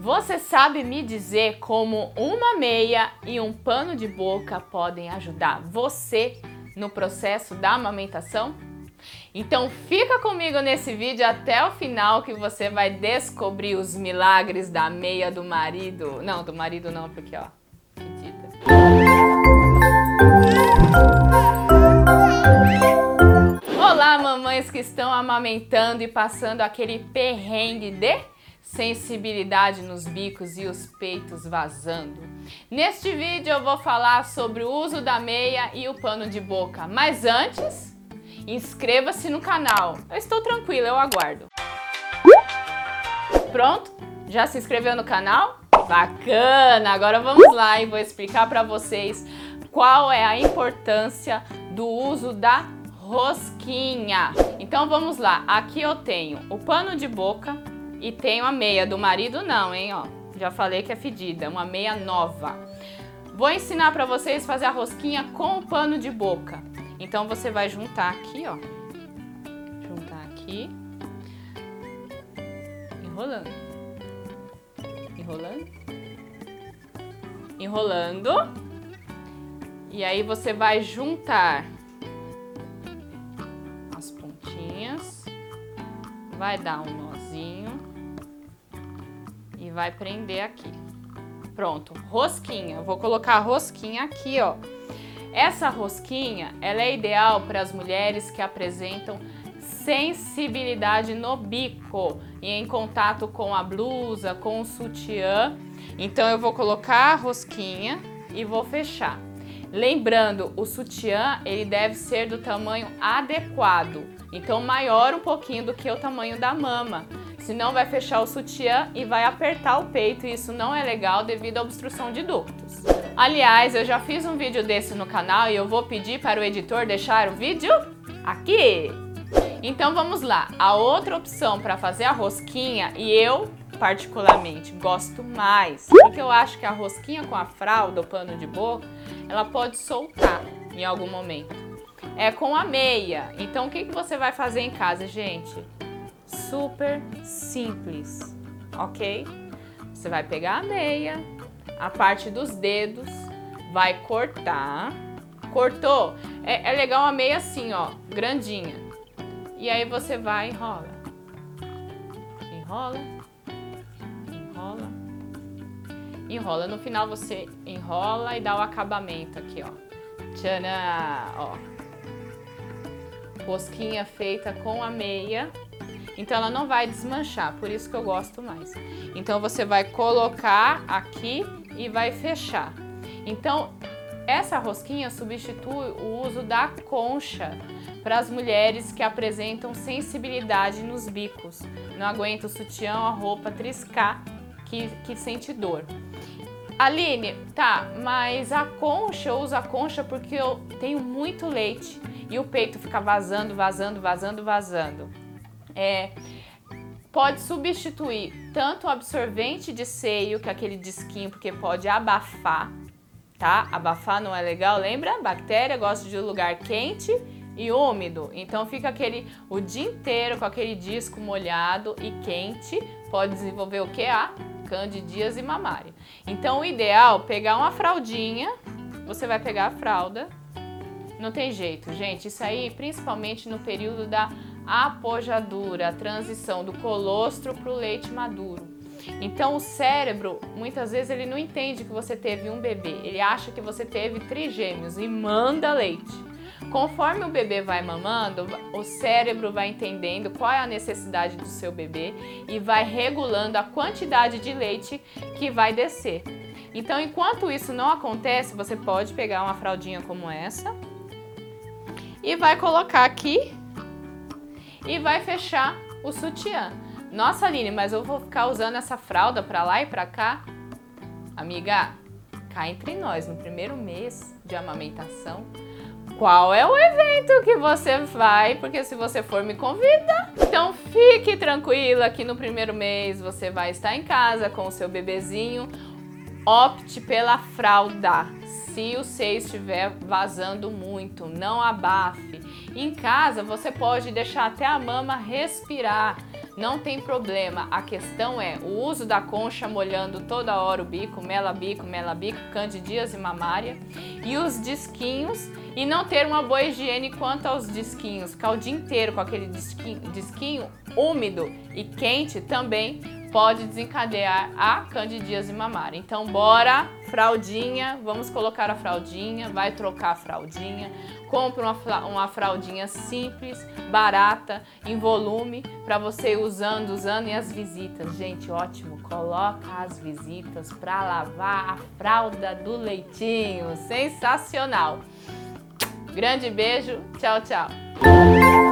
Você sabe me dizer como uma meia e um pano de boca podem ajudar você no processo da amamentação? Então fica comigo nesse vídeo até o final que você vai descobrir os milagres da meia do marido. Não, do marido não, porque ó, acredita. Olá, mamães que estão amamentando e passando aquele perrengue de sensibilidade nos bicos e os peitos vazando. Neste vídeo eu vou falar sobre o uso da meia e o pano de boca, mas antes, inscreva-se no canal. Eu estou tranquila, eu aguardo. Pronto? Já se inscreveu no canal? Bacana! Agora vamos lá e vou explicar para vocês qual é a importância do uso da rosquinha. Então vamos lá, aqui eu tenho o pano de boca, e tem uma meia do marido não, hein, ó. Já falei que é fedida, uma meia nova. Vou ensinar para vocês fazer a rosquinha com o pano de boca. Então você vai juntar aqui, ó. Juntar aqui. Enrolando. Enrolando. Enrolando. E aí você vai juntar Vai dar um nozinho e vai prender aqui. Pronto, rosquinha. Vou colocar a rosquinha aqui, ó. Essa rosquinha, ela é ideal para as mulheres que apresentam sensibilidade no bico e em contato com a blusa, com o sutiã. Então eu vou colocar a rosquinha e vou fechar. Lembrando, o sutiã ele deve ser do tamanho adequado, então maior um pouquinho do que o tamanho da mama senão vai fechar o sutiã e vai apertar o peito e isso não é legal devido à obstrução de ductos. Aliás, eu já fiz um vídeo desse no canal e eu vou pedir para o editor deixar o vídeo aqui. Então vamos lá, a outra opção para fazer a rosquinha e eu particularmente gosto mais, porque eu acho que a rosquinha com a fralda, o pano de boca, ela pode soltar em algum momento. É com a meia. Então o que, que você vai fazer em casa, gente? super simples, ok? Você vai pegar a meia, a parte dos dedos, vai cortar. Cortou? É, é legal a meia assim, ó, grandinha. E aí você vai enrola. Enrola. Enrola. Enrola. No final você enrola e dá o acabamento aqui, ó. Tchanã! Ó. Rosquinha feita com a meia. Então ela não vai desmanchar, por isso que eu gosto mais. Então você vai colocar aqui e vai fechar. Então essa rosquinha substitui o uso da concha para as mulheres que apresentam sensibilidade nos bicos. Não aguenta o sutiã a roupa triscar que, que sente dor. Aline, tá, mas a concha, eu uso a concha porque eu tenho muito leite e o peito fica vazando, vazando, vazando, vazando é, pode substituir tanto o absorvente de seio, que é aquele disquinho, porque pode abafar, tá? Abafar não é legal, lembra? Bactéria gosta de lugar quente e úmido. Então fica aquele o dia inteiro com aquele disco molhado e quente, pode desenvolver o que? A candidíase mamária. Então o ideal pegar uma fraldinha, você vai pegar a fralda. Não tem jeito, gente. Isso aí, principalmente no período da apojadura, a transição do colostro para o leite maduro. Então o cérebro, muitas vezes ele não entende que você teve um bebê, ele acha que você teve trigêmeos e manda leite. Conforme o bebê vai mamando, o cérebro vai entendendo qual é a necessidade do seu bebê e vai regulando a quantidade de leite que vai descer. Então, enquanto isso não acontece, você pode pegar uma fraldinha como essa e vai colocar aqui e vai fechar o sutiã. Nossa, Aline, mas eu vou ficar usando essa fralda para lá e para cá? Amiga, cá entre nós, no primeiro mês de amamentação, qual é o evento que você vai? Porque se você for, me convida. Então fique tranquila que no primeiro mês você vai estar em casa com o seu bebezinho. Opte pela fralda se o seio estiver vazando muito, não abafe. Em casa você pode deixar até a mama respirar, não tem problema. A questão é o uso da concha molhando toda hora o bico, mela bico, mela bico, candidíase mamária e os disquinhos e não ter uma boa higiene quanto aos disquinhos, ficar o dia inteiro com aquele disquinho, disquinho úmido e quente também pode desencadear a candidíase mamária. Então, bora, fraldinha, vamos colocar a fraldinha, vai trocar a fraldinha, compra uma, uma fraldinha simples, barata, em volume, para você usando, usando e as visitas. Gente, ótimo, coloca as visitas para lavar a fralda do leitinho, sensacional. Grande beijo, tchau, tchau.